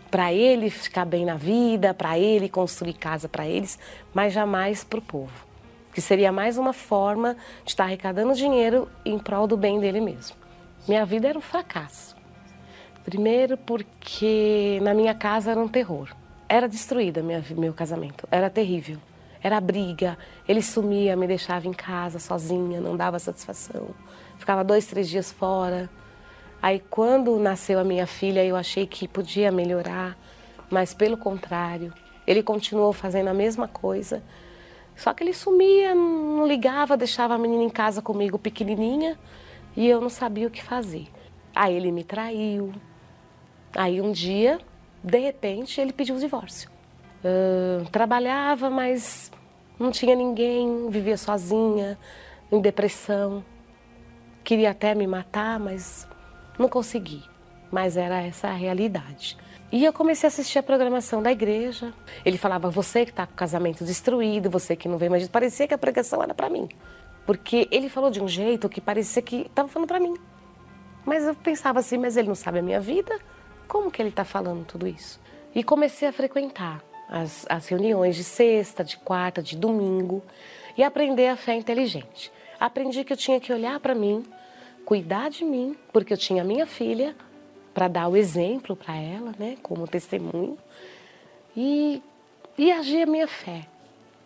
para ele ficar bem na vida, para ele construir casa para eles, mas jamais para o povo. Que seria mais uma forma de estar arrecadando dinheiro em prol do bem dele mesmo. Minha vida era um fracasso. Primeiro porque na minha casa era um terror. Era destruída minha, meu casamento, era terrível. Era briga, ele sumia, me deixava em casa sozinha, não dava satisfação. Ficava dois, três dias fora. Aí quando nasceu a minha filha, eu achei que podia melhorar, mas pelo contrário, ele continuou fazendo a mesma coisa. Só que ele sumia, não ligava, deixava a menina em casa comigo pequenininha e eu não sabia o que fazer. Aí ele me traiu, Aí um dia, de repente, ele pediu o divórcio. Uh, trabalhava, mas não tinha ninguém, vivia sozinha, em depressão. Queria até me matar, mas não consegui. Mas era essa a realidade. E eu comecei a assistir a programação da igreja. Ele falava: Você que está com o casamento destruído, você que não vem mais. Parecia que a pregação era para mim. Porque ele falou de um jeito que parecia que estava falando para mim. Mas eu pensava assim: Mas ele não sabe a minha vida? como que ele está falando tudo isso? E comecei a frequentar as, as reuniões de sexta, de quarta, de domingo e aprender a fé inteligente. Aprendi que eu tinha que olhar para mim, cuidar de mim, porque eu tinha minha filha para dar o exemplo para ela, né, como testemunho, e, e agir a minha fé,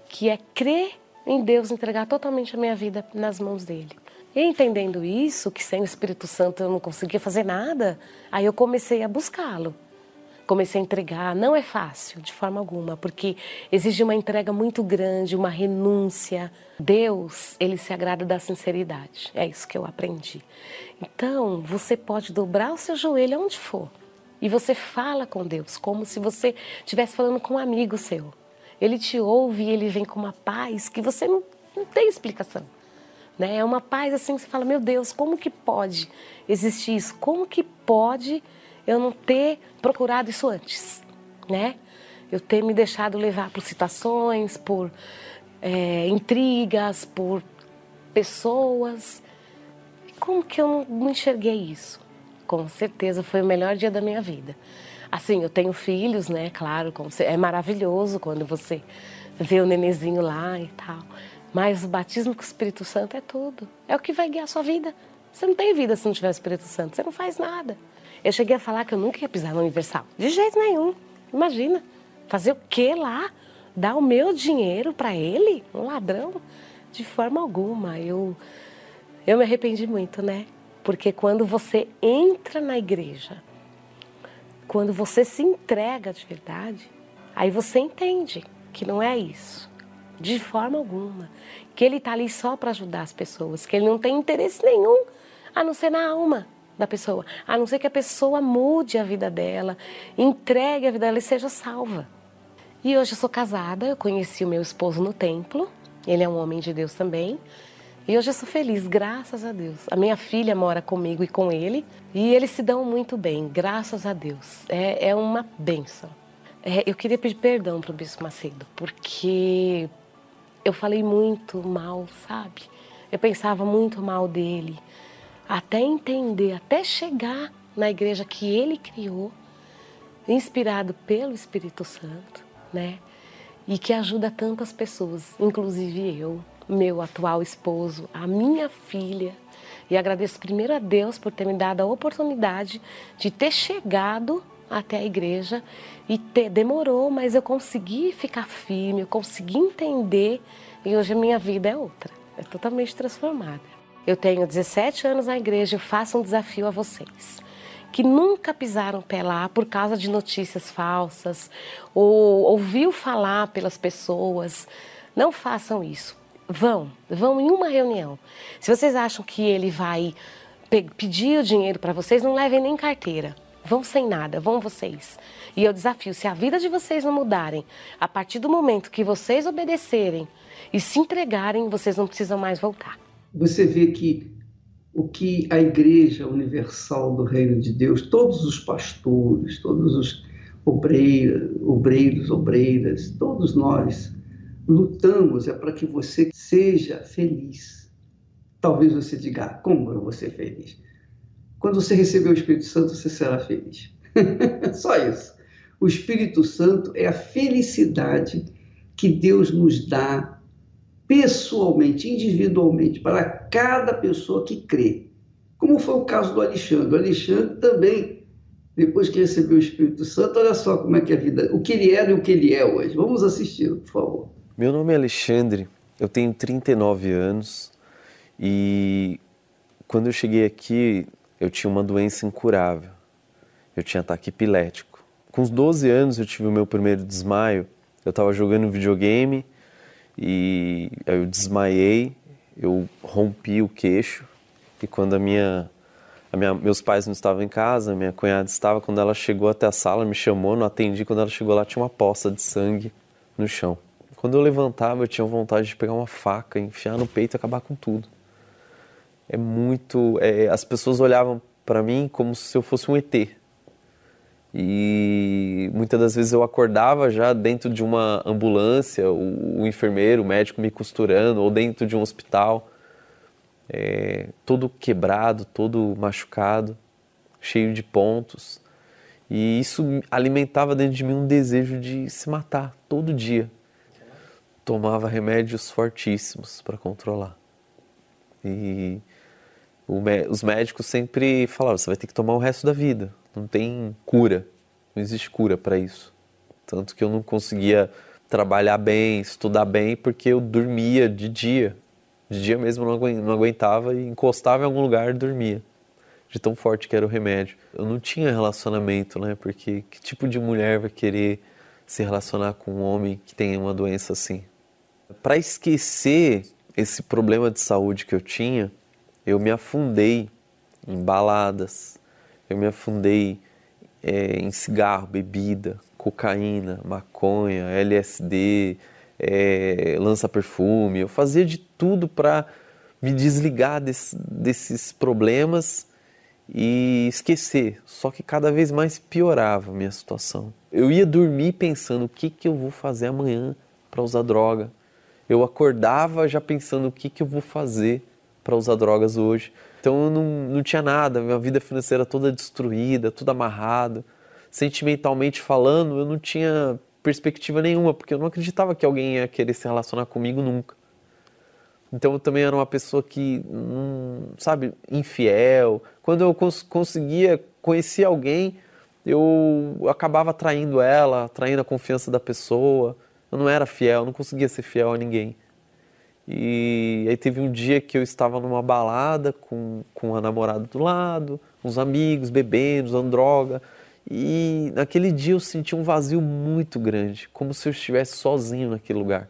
que é crer em Deus, entregar totalmente a minha vida nas mãos dele. E entendendo isso, que sem o Espírito Santo eu não conseguia fazer nada, aí eu comecei a buscá-lo. Comecei a entregar. Não é fácil, de forma alguma, porque exige uma entrega muito grande, uma renúncia. Deus, ele se agrada da sinceridade. É isso que eu aprendi. Então, você pode dobrar o seu joelho aonde for. E você fala com Deus, como se você estivesse falando com um amigo seu. Ele te ouve e ele vem com uma paz que você não, não tem explicação. Né? É uma paz assim que você fala, meu Deus, como que pode existir isso? Como que pode eu não ter procurado isso antes? Né? eu ter me deixado levar por citações, por é, intrigas, por pessoas. Como que eu não enxerguei isso? Com certeza foi o melhor dia da minha vida. Assim, eu tenho filhos, né? Claro, é maravilhoso quando você vê o nenenzinho lá e tal. Mas o batismo com o Espírito Santo é tudo. É o que vai guiar a sua vida. Você não tem vida se não tiver o Espírito Santo. Você não faz nada. Eu cheguei a falar que eu nunca ia pisar no Universal. De jeito nenhum. Imagina. Fazer o que lá? Dar o meu dinheiro para ele? Um ladrão? De forma alguma. Eu, eu me arrependi muito, né? Porque quando você entra na igreja, quando você se entrega de verdade, aí você entende que não é isso. De forma alguma. Que ele está ali só para ajudar as pessoas, que ele não tem interesse nenhum a não ser na alma da pessoa, a não ser que a pessoa mude a vida dela, entregue a vida dela e seja salva. E hoje eu sou casada, eu conheci o meu esposo no templo, ele é um homem de Deus também. E hoje eu sou feliz, graças a Deus. A minha filha mora comigo e com ele, e eles se dão muito bem, graças a Deus. É, é uma benção. É, eu queria pedir perdão para o Bispo Macedo, porque eu falei muito mal, sabe? Eu pensava muito mal dele, até entender, até chegar na igreja que ele criou, inspirado pelo Espírito Santo, né? E que ajuda tantas pessoas, inclusive eu meu atual esposo, a minha filha. E agradeço primeiro a Deus por ter me dado a oportunidade de ter chegado até a igreja e ter, demorou, mas eu consegui ficar firme, eu consegui entender e hoje a minha vida é outra, é totalmente transformada. Eu tenho 17 anos na igreja e faço um desafio a vocês que nunca pisaram pé lá por causa de notícias falsas ou ouviu falar pelas pessoas. Não façam isso. Vão, vão em uma reunião. Se vocês acham que ele vai pedir o dinheiro para vocês, não levem nem carteira. Vão sem nada, vão vocês. E eu desafio, se a vida de vocês não mudarem, a partir do momento que vocês obedecerem e se entregarem, vocês não precisam mais voltar. Você vê que o que a Igreja Universal do Reino de Deus, todos os pastores, todos os obreiros, obreiros, obreiras, todos nós lutamos é para que você seja feliz. Talvez você diga, ah, como eu vou ser feliz? Quando você receber o Espírito Santo, você será feliz. Só isso. O Espírito Santo é a felicidade que Deus nos dá pessoalmente, individualmente, para cada pessoa que crê. Como foi o caso do Alexandre. O Alexandre também, depois que recebeu o Espírito Santo, olha só como é que é a vida, o que ele era e o que ele é hoje. Vamos assistir, por favor. Meu nome é Alexandre, eu tenho 39 anos e quando eu cheguei aqui eu tinha uma doença incurável. Eu tinha ataque epilético. Com os 12 anos eu tive o meu primeiro desmaio. Eu estava jogando videogame e eu desmaiei, eu rompi o queixo e quando a minha, a minha, meus pais não estavam em casa, minha cunhada estava, quando ela chegou até a sala, me chamou, não atendi, quando ela chegou lá tinha uma poça de sangue no chão. Quando eu levantava, eu tinha vontade de pegar uma faca, enfiar no peito e acabar com tudo. É muito. É, as pessoas olhavam para mim como se eu fosse um ET. E muitas das vezes eu acordava já dentro de uma ambulância, o, o enfermeiro, o médico me costurando, ou dentro de um hospital, é, todo quebrado, todo machucado, cheio de pontos. E isso alimentava dentro de mim um desejo de se matar todo dia tomava remédios fortíssimos para controlar. E os médicos sempre falavam: você vai ter que tomar o resto da vida, não tem cura, não existe cura para isso. Tanto que eu não conseguia trabalhar bem, estudar bem, porque eu dormia de dia. De dia mesmo não aguentava e encostava em algum lugar e dormia. De tão forte que era o remédio. Eu não tinha relacionamento, né? Porque que tipo de mulher vai querer se relacionar com um homem que tem uma doença assim? Para esquecer esse problema de saúde que eu tinha, eu me afundei em baladas, eu me afundei é, em cigarro, bebida, cocaína, maconha, LSD, é, lança-perfume. Eu fazia de tudo para me desligar desse, desses problemas e esquecer. Só que cada vez mais piorava a minha situação. Eu ia dormir pensando o que, que eu vou fazer amanhã para usar droga. Eu acordava já pensando o que, que eu vou fazer para usar drogas hoje. Então eu não, não tinha nada, minha vida financeira toda destruída, tudo amarrado. Sentimentalmente falando, eu não tinha perspectiva nenhuma, porque eu não acreditava que alguém ia querer se relacionar comigo nunca. Então eu também era uma pessoa que, hum, sabe, infiel. Quando eu cons conseguia conhecer alguém, eu acabava traindo ela, traindo a confiança da pessoa. Eu não era fiel, não conseguia ser fiel a ninguém. E aí teve um dia que eu estava numa balada com, com a namorada do lado, uns amigos, bebendo, usando droga. E naquele dia eu senti um vazio muito grande, como se eu estivesse sozinho naquele lugar.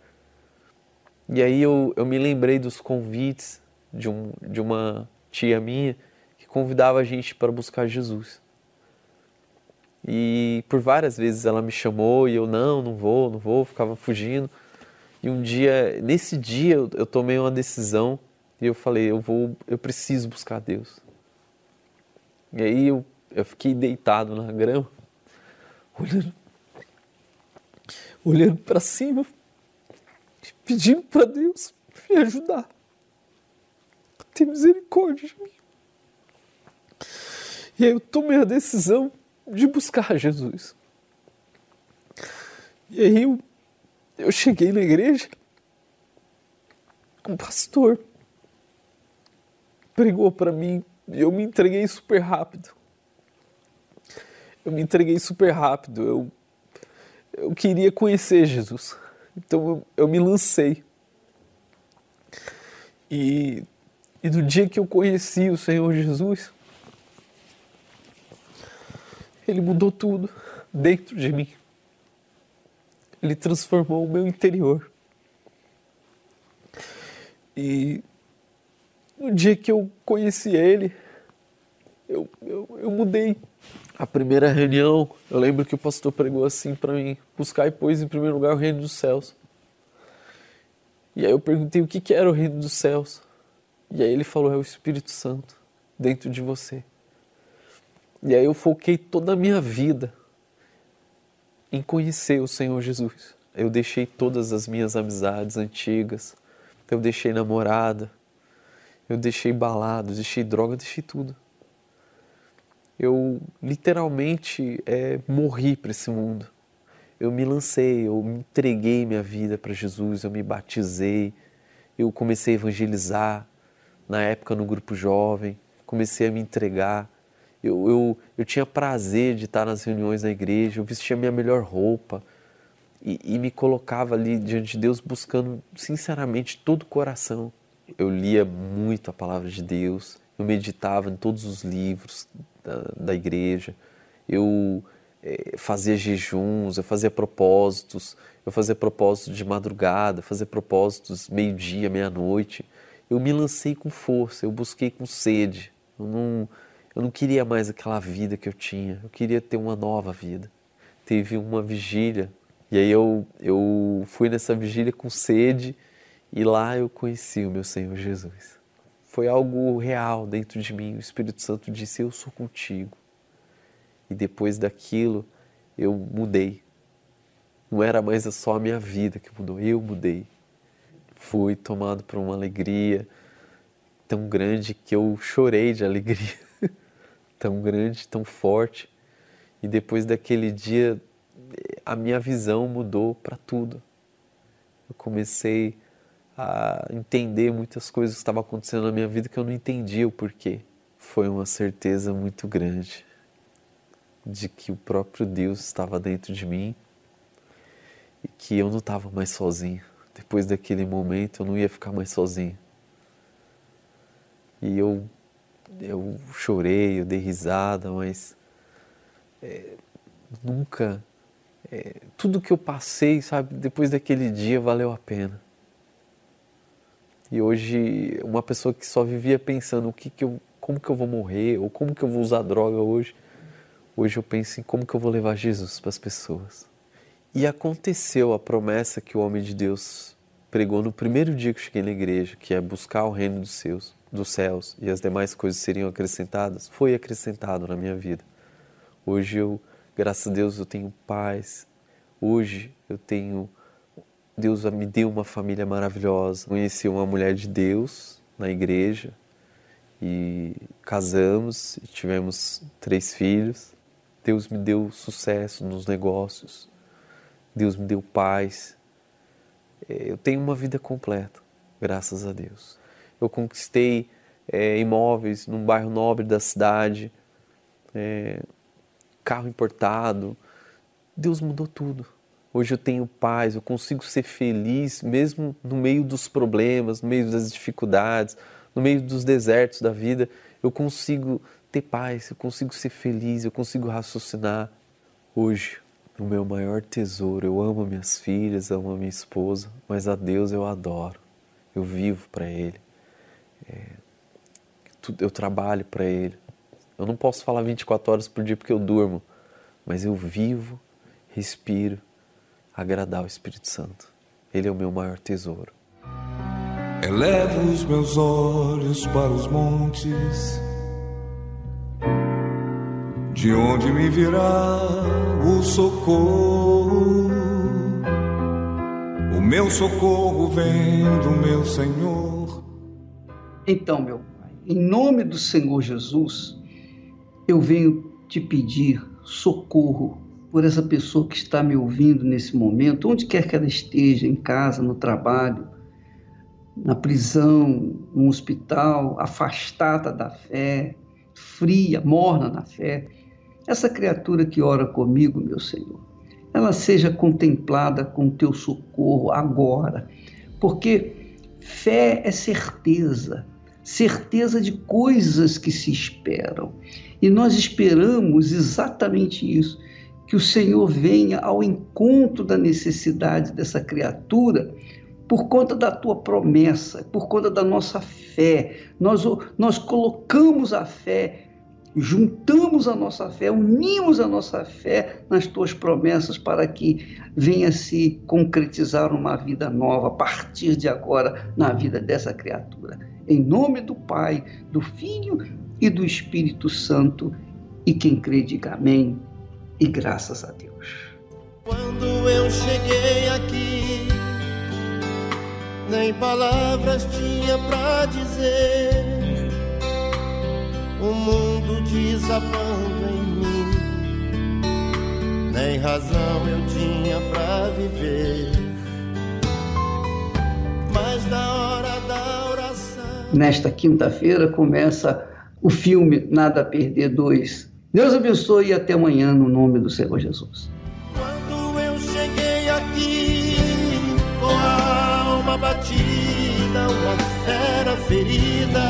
E aí eu, eu me lembrei dos convites de, um, de uma tia minha que convidava a gente para buscar Jesus. E por várias vezes ela me chamou e eu não, não vou, não vou, ficava fugindo. E um dia, nesse dia eu, tomei uma decisão e eu falei, eu vou, eu preciso buscar Deus. E aí eu, eu fiquei deitado na grama, olhando, olhando para cima, pedindo para Deus me ajudar. Ter misericórdia de mim. E aí eu tomei a decisão de buscar Jesus. E aí eu, eu cheguei na igreja, um pastor pregou para mim e eu me entreguei super rápido. Eu me entreguei super rápido. Eu, eu queria conhecer Jesus. Então eu, eu me lancei. E, e no dia que eu conheci o Senhor Jesus, Ele mudou tudo dentro de mim. Ele transformou o meu interior. E no dia que eu conheci Ele, eu, eu, eu mudei. A primeira reunião, eu lembro que o pastor pregou assim para mim: buscar e pôs em primeiro lugar o reino dos céus. E aí eu perguntei o que, que era o reino dos céus. E aí ele falou: é o Espírito Santo dentro de você. E aí eu foquei toda a minha vida em conhecer o Senhor Jesus. Eu deixei todas as minhas amizades antigas, eu deixei namorada, eu deixei balada, deixei droga, deixei tudo eu literalmente é, morri para esse mundo. Eu me lancei, eu me entreguei minha vida para Jesus, eu me batizei, eu comecei a evangelizar na época no grupo jovem, comecei a me entregar. Eu, eu, eu tinha prazer de estar nas reuniões da igreja, eu vestia minha melhor roupa e, e me colocava ali diante de Deus buscando sinceramente todo o coração. Eu lia muito a palavra de Deus, eu meditava em todos os livros da, da igreja, eu é, fazia jejuns, eu fazia propósitos, eu fazia propósitos de madrugada, fazia propósitos meio-dia, meia-noite. Eu me lancei com força, eu busquei com sede. Eu não, eu não queria mais aquela vida que eu tinha, eu queria ter uma nova vida. Teve uma vigília, e aí eu, eu fui nessa vigília com sede, e lá eu conheci o meu Senhor Jesus foi algo real dentro de mim. O Espírito Santo disse: Eu sou contigo. E depois daquilo, eu mudei. Não era mais só a minha vida que mudou, eu mudei. Fui tomado por uma alegria tão grande que eu chorei de alegria. Tão grande, tão forte. E depois daquele dia, a minha visão mudou para tudo. Eu comecei a entender muitas coisas que estavam acontecendo na minha vida que eu não entendia o porquê. Foi uma certeza muito grande de que o próprio Deus estava dentro de mim e que eu não estava mais sozinho. Depois daquele momento eu não ia ficar mais sozinho. E eu, eu chorei, eu dei risada, mas é, nunca. É, tudo que eu passei, sabe, depois daquele dia valeu a pena e hoje, uma pessoa que só vivia pensando o que que eu, como que eu vou morrer ou como que eu vou usar droga hoje, hoje eu penso em como que eu vou levar Jesus para as pessoas. E aconteceu a promessa que o homem de Deus pregou no primeiro dia que eu cheguei na igreja, que é buscar o reino dos seus. Dos céus e as demais coisas seriam acrescentadas, foi acrescentado na minha vida. Hoje eu, graças a Deus, eu tenho paz. Hoje eu tenho Deus me deu uma família maravilhosa. Conheci uma mulher de Deus na igreja e casamos e tivemos três filhos. Deus me deu sucesso nos negócios. Deus me deu paz. É, eu tenho uma vida completa, graças a Deus. Eu conquistei é, imóveis num bairro nobre da cidade, é, carro importado. Deus mudou tudo. Hoje eu tenho paz, eu consigo ser feliz mesmo no meio dos problemas, no meio das dificuldades, no meio dos desertos da vida. Eu consigo ter paz, eu consigo ser feliz, eu consigo raciocinar. Hoje, o meu maior tesouro, eu amo minhas filhas, amo minha esposa, mas a Deus eu adoro. Eu vivo para Ele. É, eu trabalho para Ele. Eu não posso falar 24 horas por dia porque eu durmo, mas eu vivo, respiro, agradar o Espírito Santo. Ele é o meu maior tesouro. Elevo os meus olhos para os montes, de onde me virá o socorro. O meu socorro vem do meu Senhor. Então, meu Pai, em nome do Senhor Jesus, eu venho te pedir socorro por essa pessoa que está me ouvindo nesse momento, onde quer que ela esteja, em casa, no trabalho, na prisão, no hospital, afastada da fé, fria, morna na fé. Essa criatura que ora comigo, meu Senhor, ela seja contemplada com teu socorro agora, porque fé é certeza, certeza de coisas que se esperam. E nós esperamos exatamente isso, que o Senhor venha ao encontro da necessidade dessa criatura por conta da tua promessa, por conta da nossa fé. Nós, nós colocamos a fé, juntamos a nossa fé, unimos a nossa fé nas tuas promessas para que venha se concretizar uma vida nova a partir de agora na vida dessa criatura. Em nome do Pai, do Filho e do Espírito Santo. E quem crê, diga amém e graças a Deus. Quando eu cheguei aqui, nem palavras tinha para dizer. O mundo desabando em mim, nem razão eu tinha para viver. Mas na hora da. Nesta quinta-feira começa o filme Nada a Perder 2. Deus abençoe e até amanhã no nome do Senhor Jesus. Quando eu cheguei aqui com a alma batida, uma fera ferida,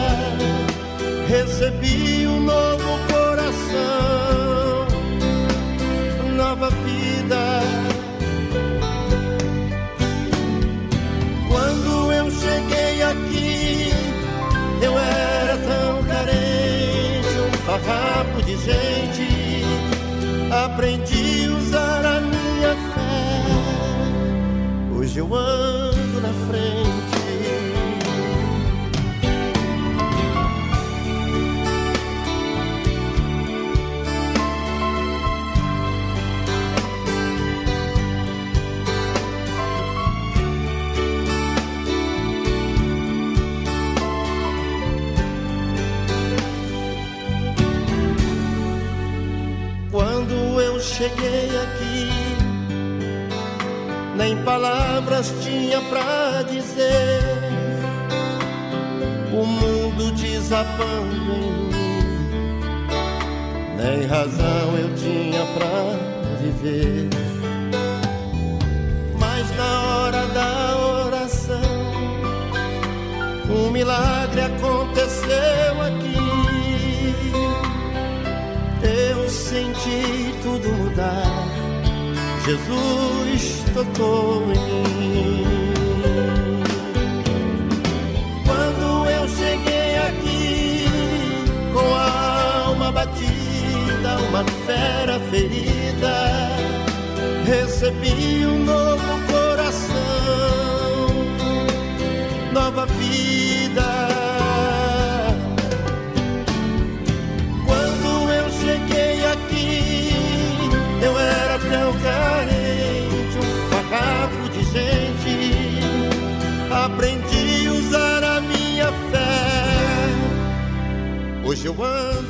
recebi um novo coração, Aprendi a usar a minha fé. Hoje eu ando cheguei aqui, nem palavras tinha pra dizer. O mundo desabando em mim, nem razão eu tinha pra viver. Mas na hora da oração, um milagre aconteceu Senti tudo mudar. Jesus tocou em mim. Quando eu cheguei aqui com a alma batida, uma fera ferida, recebi um novo coração, nova vida. Aprendi a usar